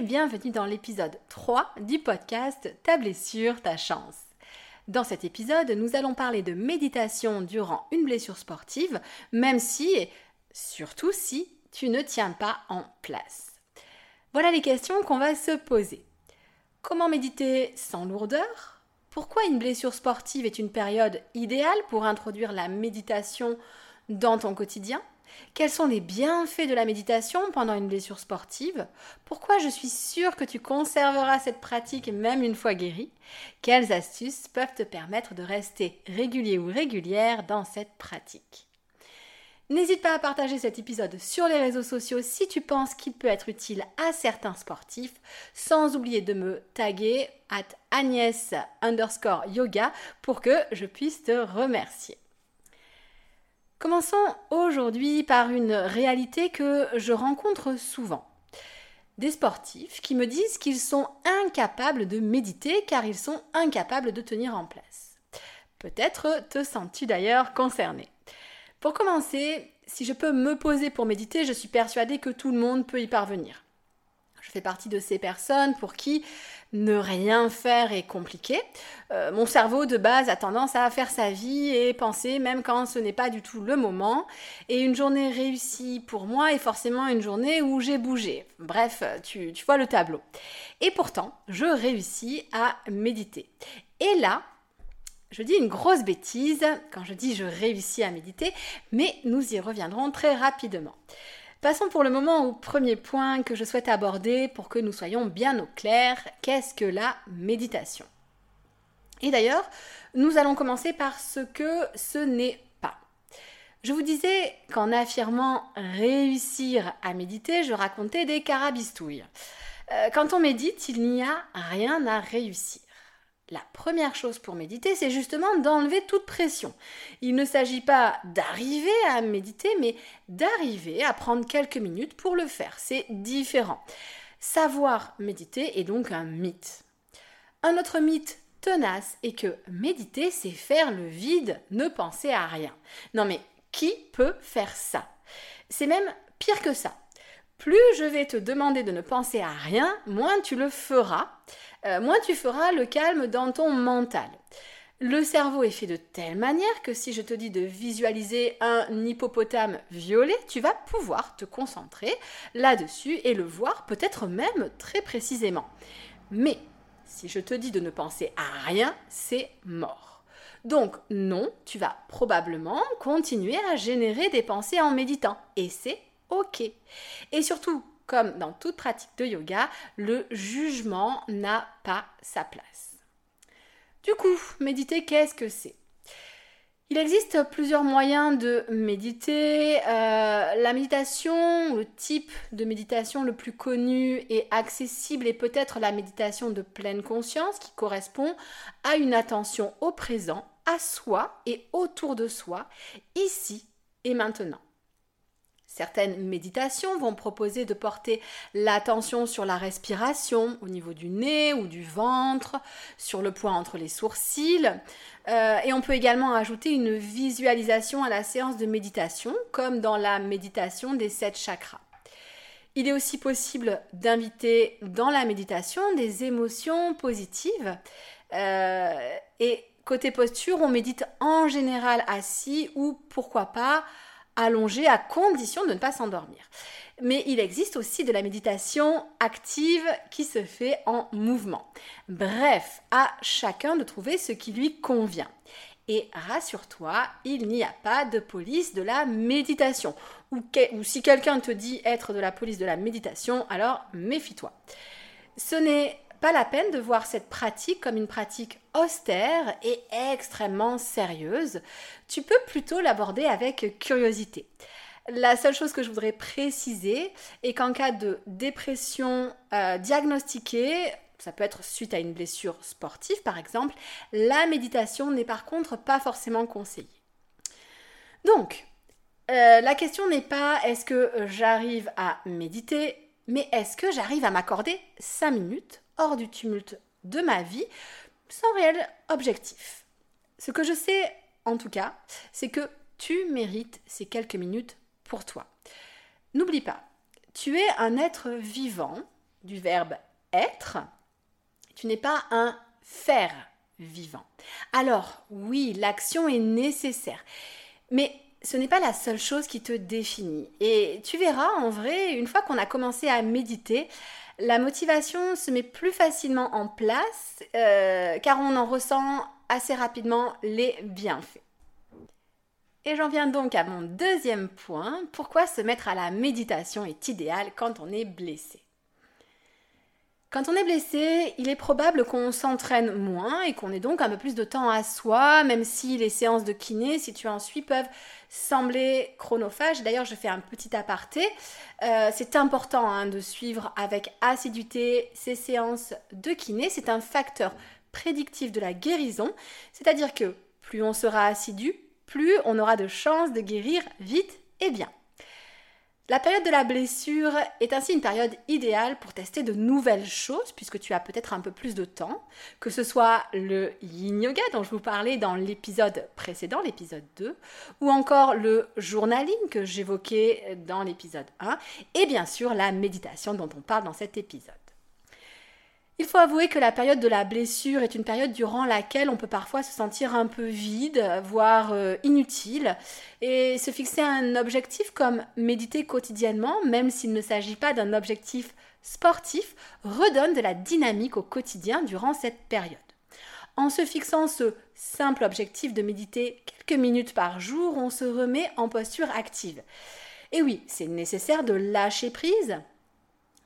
et bienvenue dans l'épisode 3 du podcast Ta blessure, ta chance. Dans cet épisode, nous allons parler de méditation durant une blessure sportive, même si, surtout si, tu ne tiens pas en place. Voilà les questions qu'on va se poser. Comment méditer sans lourdeur? Pourquoi une blessure sportive est une période idéale pour introduire la méditation dans ton quotidien? Quels sont les bienfaits de la méditation pendant une blessure sportive? Pourquoi je suis sûre que tu conserveras cette pratique même une fois guérie? Quelles astuces peuvent te permettre de rester régulier ou régulière dans cette pratique? N'hésite pas à partager cet épisode sur les réseaux sociaux si tu penses qu'il peut être utile à certains sportifs, sans oublier de me taguer at Agnès underscore yoga pour que je puisse te remercier. Commençons aujourd'hui par une réalité que je rencontre souvent. Des sportifs qui me disent qu'ils sont incapables de méditer car ils sont incapables de tenir en place. Peut-être te sens-tu d'ailleurs concerné. Pour commencer, si je peux me poser pour méditer, je suis persuadée que tout le monde peut y parvenir. Je fais partie de ces personnes pour qui ne rien faire est compliqué. Euh, mon cerveau de base a tendance à faire sa vie et penser même quand ce n'est pas du tout le moment. Et une journée réussie pour moi est forcément une journée où j'ai bougé. Bref, tu, tu vois le tableau. Et pourtant, je réussis à méditer. Et là, je dis une grosse bêtise quand je dis je réussis à méditer, mais nous y reviendrons très rapidement. Passons pour le moment au premier point que je souhaite aborder pour que nous soyons bien au clair. Qu'est-ce que la méditation? Et d'ailleurs, nous allons commencer par ce que ce n'est pas. Je vous disais qu'en affirmant réussir à méditer, je racontais des carabistouilles. Euh, quand on médite, il n'y a rien à réussir. La première chose pour méditer, c'est justement d'enlever toute pression. Il ne s'agit pas d'arriver à méditer, mais d'arriver à prendre quelques minutes pour le faire. C'est différent. Savoir méditer est donc un mythe. Un autre mythe tenace est que méditer, c'est faire le vide, ne penser à rien. Non mais qui peut faire ça? C'est même pire que ça. Plus je vais te demander de ne penser à rien, moins tu le feras. Euh, moins tu feras le calme dans ton mental. Le cerveau est fait de telle manière que si je te dis de visualiser un hippopotame violet, tu vas pouvoir te concentrer là-dessus et le voir peut-être même très précisément. Mais si je te dis de ne penser à rien, c'est mort. Donc non, tu vas probablement continuer à générer des pensées en méditant et c'est OK. Et surtout, comme dans toute pratique de yoga, le jugement n'a pas sa place. Du coup, méditer, qu'est-ce que c'est? Il existe plusieurs moyens de méditer. Euh, la méditation, le type de méditation le plus connu et accessible est peut-être la méditation de pleine conscience qui correspond à une attention au présent, à soi et autour de soi, ici et maintenant. Certaines méditations vont proposer de porter l'attention sur la respiration au niveau du nez ou du ventre, sur le point entre les sourcils. Euh, et on peut également ajouter une visualisation à la séance de méditation, comme dans la méditation des sept chakras. Il est aussi possible d'inviter dans la méditation des émotions positives. Euh, et côté posture, on médite en général assis ou pourquoi pas allongé à condition de ne pas s'endormir. Mais il existe aussi de la méditation active qui se fait en mouvement. Bref, à chacun de trouver ce qui lui convient. Et rassure-toi, il n'y a pas de police de la méditation. Ou, si quelqu'un te dit être de la police de la méditation, alors méfie-toi. Ce n'est pas la peine de voir cette pratique comme une pratique austère et extrêmement sérieuse. Tu peux plutôt l'aborder avec curiosité. La seule chose que je voudrais préciser est qu'en cas de dépression euh, diagnostiquée, ça peut être suite à une blessure sportive par exemple, la méditation n'est par contre pas forcément conseillée. Donc, euh, la question n'est pas est-ce que j'arrive à méditer, mais est-ce que j'arrive à m'accorder 5 minutes hors du tumulte de ma vie sans réel objectif. Ce que je sais en tout cas, c'est que tu mérites ces quelques minutes pour toi. N'oublie pas, tu es un être vivant, du verbe être, tu n'es pas un faire vivant. Alors, oui, l'action est nécessaire, mais ce n'est pas la seule chose qui te définit. Et tu verras, en vrai, une fois qu'on a commencé à méditer, la motivation se met plus facilement en place euh, car on en ressent assez rapidement les bienfaits. Et j'en viens donc à mon deuxième point, pourquoi se mettre à la méditation est idéal quand on est blessé? Quand on est blessé, il est probable qu'on s'entraîne moins et qu'on ait donc un peu plus de temps à soi, même si les séances de kiné, si tu en suis, peuvent sembler chronophages. D'ailleurs, je fais un petit aparté. Euh, c'est important hein, de suivre avec assiduité ces séances de kiné. C'est un facteur prédictif de la guérison, c'est-à-dire que plus on sera assidu, plus on aura de chances de guérir vite et bien. La période de la blessure est ainsi une période idéale pour tester de nouvelles choses puisque tu as peut-être un peu plus de temps, que ce soit le yin yoga dont je vous parlais dans l'épisode précédent, l'épisode 2, ou encore le journaling que j'évoquais dans l'épisode 1, et bien sûr la méditation dont on parle dans cet épisode. Il faut avouer que la période de la blessure est une période durant laquelle on peut parfois se sentir un peu vide, voire euh, inutile, et se fixer un objectif comme méditer quotidiennement, même s'il ne s'agit pas d'un objectif sportif, redonne de la dynamique au quotidien durant cette période. En se fixant ce simple objectif de méditer quelques minutes par jour, on se remet en posture active. Et oui, c'est nécessaire de lâcher prise,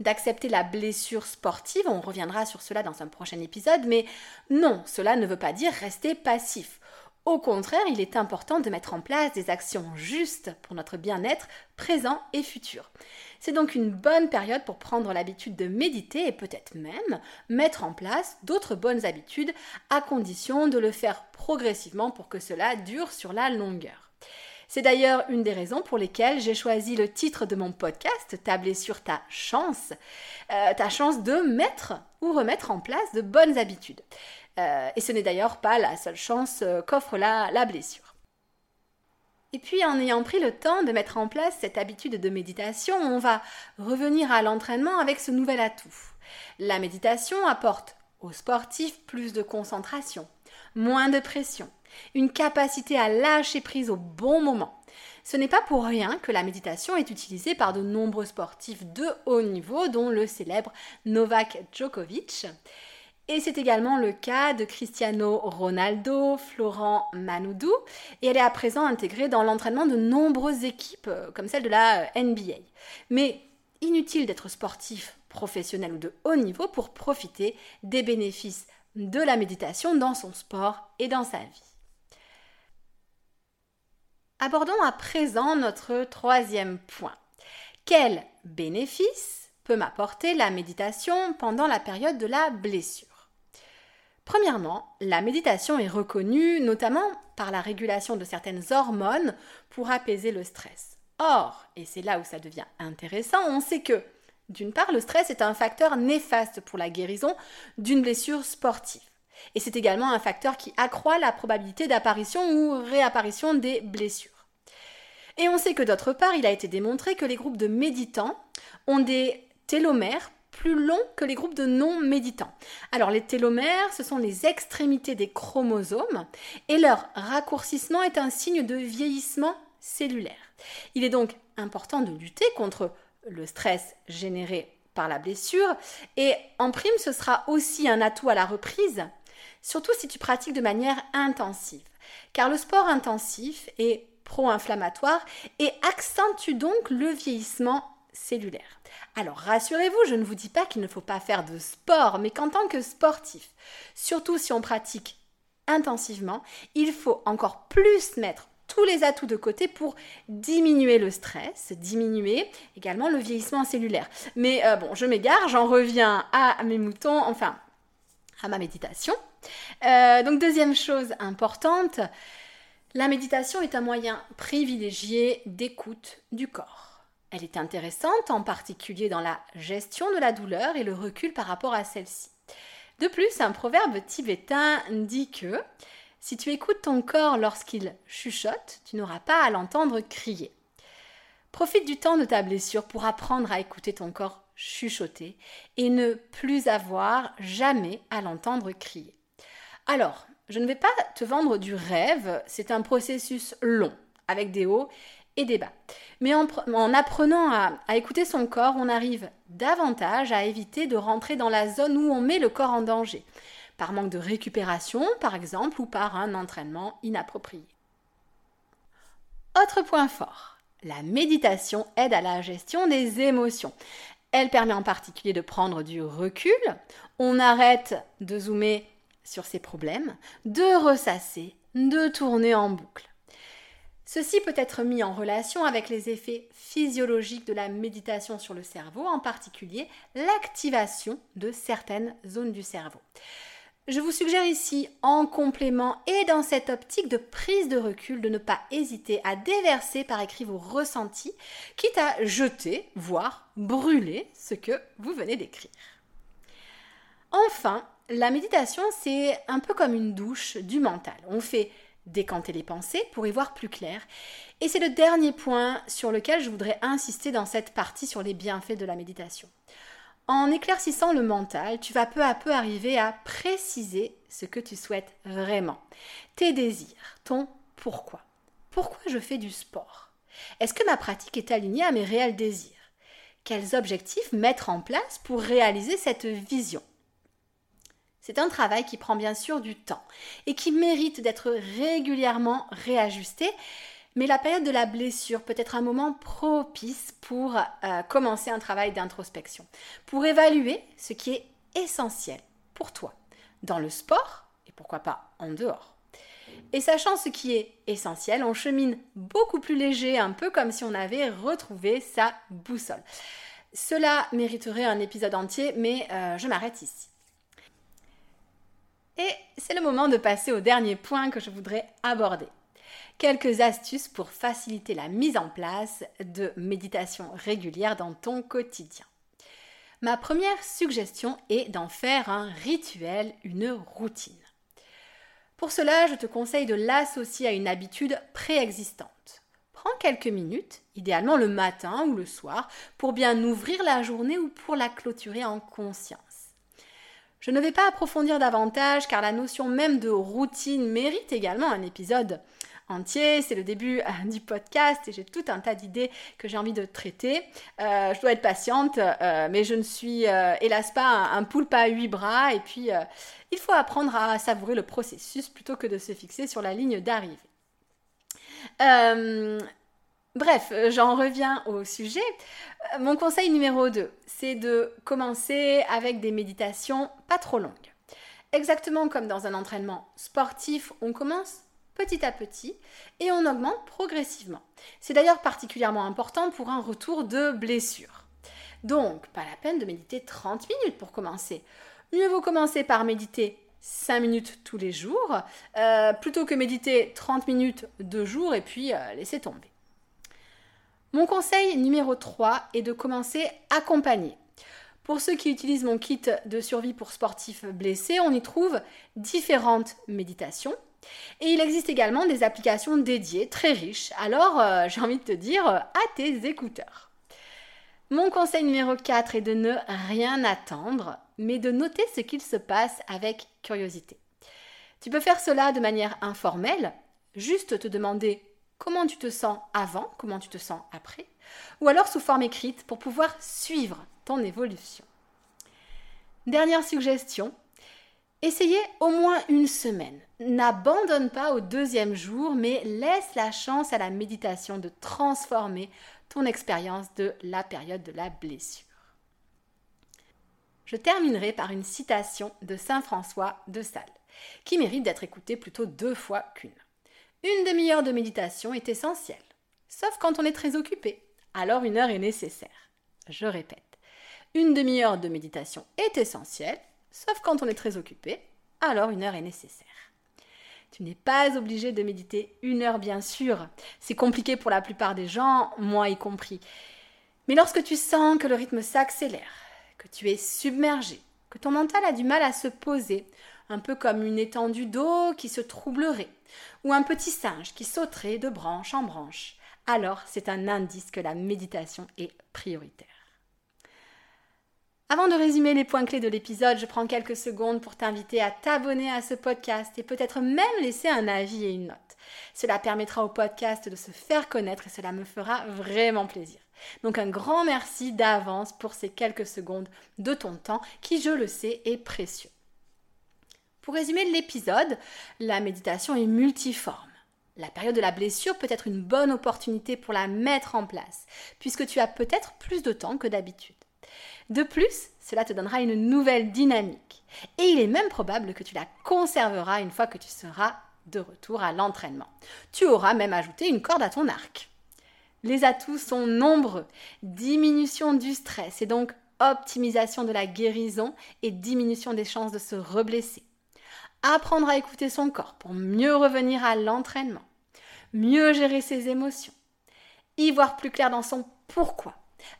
d'accepter la blessure sportive, on reviendra sur cela dans un prochain épisode, mais non, cela ne veut pas dire rester passif. Au contraire, il est important de mettre en place des actions justes pour notre bien-être présent et futur. C'est donc une bonne période pour prendre l'habitude de méditer et peut-être même mettre en place d'autres bonnes habitudes à condition de le faire progressivement pour que cela dure sur la longueur. C'est d'ailleurs une des raisons pour lesquelles j'ai choisi le titre de mon podcast, Tabler sur ta chance, euh, ta chance de mettre ou remettre en place de bonnes habitudes. Euh, et ce n'est d'ailleurs pas la seule chance euh, qu'offre la, la blessure. Et puis en ayant pris le temps de mettre en place cette habitude de méditation, on va revenir à l'entraînement avec ce nouvel atout. La méditation apporte aux sportifs plus de concentration, moins de pression, une capacité à lâcher prise au bon moment. Ce n'est pas pour rien que la méditation est utilisée par de nombreux sportifs de haut niveau, dont le célèbre Novak Djokovic. Et c'est également le cas de Cristiano Ronaldo, Florent Manoudou, et elle est à présent intégrée dans l'entraînement de nombreuses équipes, euh, comme celle de la euh, NBA. Mais inutile d'être sportif professionnel ou de haut niveau pour profiter des bénéfices de la méditation dans son sport et dans sa vie. Abordons à présent notre troisième point. Quel bénéfice peut m'apporter la méditation pendant la période de la blessure? Premièrement, la méditation est reconnue notamment par la régulation de certaines hormones pour apaiser le stress. Or, et c'est là où ça devient intéressant, on sait que, d'une part, le stress est un facteur néfaste pour la guérison d'une blessure sportive. Et c'est également un facteur qui accroît la probabilité d'apparition ou réapparition des blessures. Et on sait que d'autre part, il a été démontré que les groupes de méditants ont des télomères plus longs que les groupes de non-méditants. Alors les télomères, ce sont les extrémités des chromosomes et leur raccourcissement est un signe de vieillissement cellulaire. Il est donc important de lutter contre le stress généré par la blessure. Et en prime, ce sera aussi un atout à la reprise, surtout si tu pratiques de manière intensive. Car le sport intensif est pro-inflammatoire et accentue donc le vieillissement cellulaire. Alors rassurez-vous, je ne vous dis pas qu'il ne faut pas faire de sport, mais qu'en tant que sportif, surtout si on pratique intensivement, il faut encore plus mettre tous les atouts de côté pour diminuer le stress, diminuer également le vieillissement cellulaire. Mais euh, bon, je m'égare, j'en reviens à mes moutons, enfin à ma méditation. Euh, donc deuxième chose importante, la méditation est un moyen privilégié d'écoute du corps. Elle est intéressante en particulier dans la gestion de la douleur et le recul par rapport à celle-ci. De plus, un proverbe tibétain dit que si tu écoutes ton corps lorsqu'il chuchote, tu n'auras pas à l'entendre crier. Profite du temps de ta blessure pour apprendre à écouter ton corps chuchoter et ne plus avoir jamais à l'entendre crier. Alors, je ne vais pas te vendre du rêve, c'est un processus long, avec des hauts et des bas. Mais en, apprenant à, écouter son corps, on arrive davantage à éviter de rentrer dans la zone où on met le corps en danger, par manque de récupération par exemple, ou par un entraînement inapproprié. Autre point fort, la méditation aide à la gestion des émotions. Elle permet en particulier de prendre du recul, on arrête de zoomer sur ses problèmes, de ressasser, de tourner en boucle. Ceci peut être mis en relation avec les effets physiologiques de la méditation sur le cerveau, en particulier l'activation de certaines zones du cerveau. Je vous suggère ici, en complément et dans cette optique de prise de recul, de ne pas hésiter à déverser par écrit vos ressentis, quitte à jeter, voire brûler ce que vous venez d'écrire. Enfin, la méditation, c'est un peu comme une douche du mental. On fait décanter les pensées pour y voir plus clair. Et c'est le dernier point sur lequel je voudrais insister dans cette partie sur les bienfaits de la méditation. En éclaircissant le mental, tu vas peu à peu arriver à préciser ce que tu souhaites vraiment, tes désirs, ton pourquoi. Pourquoi je fais du sport? Est-ce que ma pratique est alignée à mes réels désirs? Quels objectifs mettre en place pour réaliser cette vision? C'est un travail qui prend bien sûr du temps et qui mérite d'être régulièrement réajusté. Mais la période de la blessure peut être un moment propice pour euh, commencer un travail d'introspection, pour évaluer ce qui est essentiel pour toi dans le sport et pourquoi pas en dehors. Et sachant ce qui est essentiel, on chemine beaucoup plus léger, un peu comme si on avait retrouvé sa boussole. Cela mériterait un épisode entier, mais euh, je m'arrête ici. Et c'est le moment de passer au dernier point que je voudrais aborder. Quelques astuces pour faciliter la mise en place de méditation régulière dans ton quotidien. Ma première suggestion est d'en faire un rituel, une routine. Pour cela, je te conseille de l'associer à une habitude préexistante. Prends quelques minutes, idéalement le matin ou le soir, pour bien ouvrir la journée ou pour la clôturer en conscience. Je ne vais pas approfondir davantage car la notion même de routine mérite également un épisode entier. C'est le début euh, du podcast et j'ai tout un tas d'idées que j'ai envie de traiter. Euh, je dois être patiente, euh, mais je ne suis hélas pas un, poulpe à huit bras et puis il faut apprendre à savourer le processus plutôt que de se fixer sur la ligne d'arrivée. Bref, j'en reviens au sujet. Mon conseil numéro 2, c'est de commencer avec des méditations pas trop longues. Exactement comme dans un entraînement sportif, on commence petit à petit et on augmente progressivement. C'est d'ailleurs particulièrement important pour un retour de blessure. Donc, pas la peine de méditer 30 minutes pour commencer. Mieux vaut commencer par méditer 5 minutes tous les jours, euh, plutôt que méditer 30 minutes deux jours et puis laisser tomber. Mon conseil numéro 3 est de commencer accompagné. Pour ceux qui utilisent mon kit de survie pour sportifs blessés, on y trouve différentes méditations. Et il existe également des applications dédiées très riches. Alors, euh, j'ai envie de te dire à tes écouteurs. Mon conseil numéro 4 est de ne rien attendre, mais de noter ce qu'il se passe avec curiosité. Tu peux faire cela de manière informelle, juste te demander comment tu te sens avant, comment tu te sens après, ou alors sous forme écrite pour pouvoir suivre ton évolution. Dernière suggestion, essayez au moins une semaine. N'abandonne pas au deuxième jour, mais laisse la chance à la méditation de transformer ton expérience de la période de la blessure. Je terminerai par une citation de Saint François de Sales, qui mérite d'être écoutée plutôt deux fois qu'une. Une demi-heure de méditation est essentielle, sauf quand on est très occupé. Alors une heure est nécessaire. Je répète, une demi-heure de méditation est essentielle, sauf quand on est très occupé. Alors une heure est nécessaire. Tu n'es pas obligé de méditer une heure, bien sûr. C'est compliqué pour la plupart des gens, moi y compris. Mais lorsque tu sens que le rythme s'accélère, que tu es submergé, que ton mental a du mal à se poser, un peu comme une étendue d'eau qui se troublerait, ou un petit singe qui sauterait de branche en branche, alors c'est un indice que la méditation est prioritaire. Avant de résumer les points clés de l'épisode, je prends quelques secondes pour t'inviter à t'abonner à ce podcast et peut-être même laisser un avis et une note. Cela permettra au podcast de se faire connaître et cela me fera vraiment plaisir. Donc un grand merci d'avance pour ces quelques secondes de ton temps qui, je le sais, est précieux. Pour résumer l'épisode, la méditation est multiforme. La période de la blessure peut être une bonne opportunité pour la mettre en place, puisque tu as peut-être plus de temps que d'habitude. De plus, cela te donnera une nouvelle dynamique. Et il est même probable que tu la conserveras une fois que tu seras de retour à l'entraînement. Tu auras même ajouté une corde à ton arc. Les atouts sont nombreux. Diminution du stress et donc optimisation de la guérison et diminution des chances de se reblesser apprendre à écouter son corps pour mieux revenir à l'entraînement, mieux gérer ses émotions, y voir plus clair dans son pourquoi.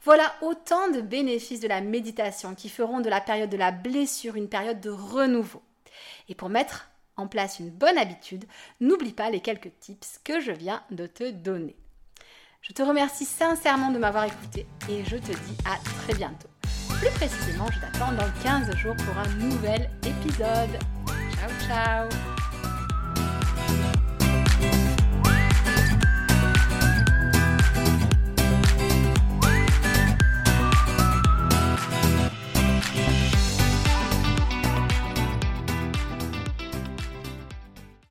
Voilà autant de bénéfices de la méditation qui feront de la période de la blessure une période de renouveau. Et pour mettre en place une bonne habitude, n'oublie pas les quelques tips que je viens de te donner. Je te remercie sincèrement de m'avoir écouté et je te dis à très bientôt. Plus précisément, je t'attends dans 15 jours pour un nouvel épisode. Ciao, ciao